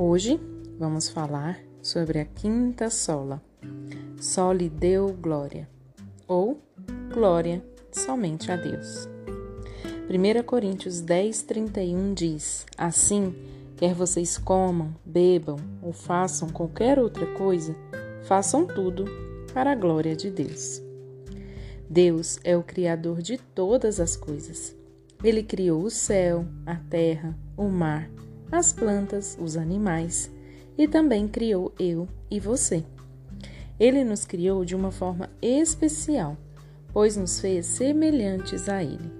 Hoje vamos falar sobre a quinta sola. Lhe deu glória, ou glória somente a Deus. 1 Coríntios 10, 31 diz: Assim, quer vocês comam, bebam ou façam qualquer outra coisa, façam tudo para a glória de Deus. Deus é o Criador de todas as coisas. Ele criou o céu, a terra, o mar, as plantas, os animais e também criou eu e você. Ele nos criou de uma forma especial, pois nos fez semelhantes a Ele.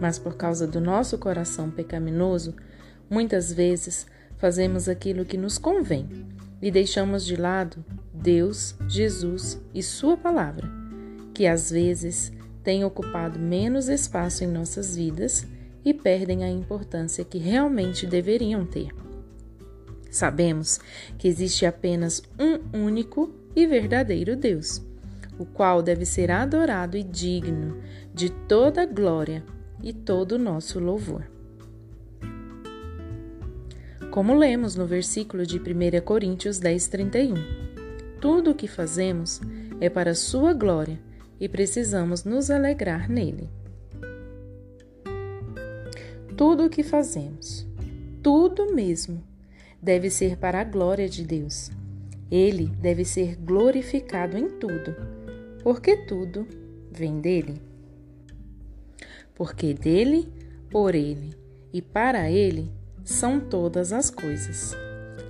Mas por causa do nosso coração pecaminoso, muitas vezes fazemos aquilo que nos convém e deixamos de lado Deus, Jesus e Sua palavra, que às vezes têm ocupado menos espaço em nossas vidas e perdem a importância que realmente deveriam ter. Sabemos que existe apenas um único e verdadeiro Deus, o qual deve ser adorado e digno de toda glória e todo o nosso louvor. Como lemos no versículo de 1 Coríntios 10, 31. Tudo o que fazemos é para Sua glória e precisamos nos alegrar nele. Tudo o que fazemos, tudo mesmo, deve ser para a glória de Deus. Ele deve ser glorificado em tudo, porque tudo vem dele. Porque dele, por ele e para ele são todas as coisas.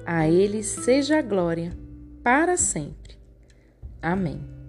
A ele seja a glória para sempre. Amém.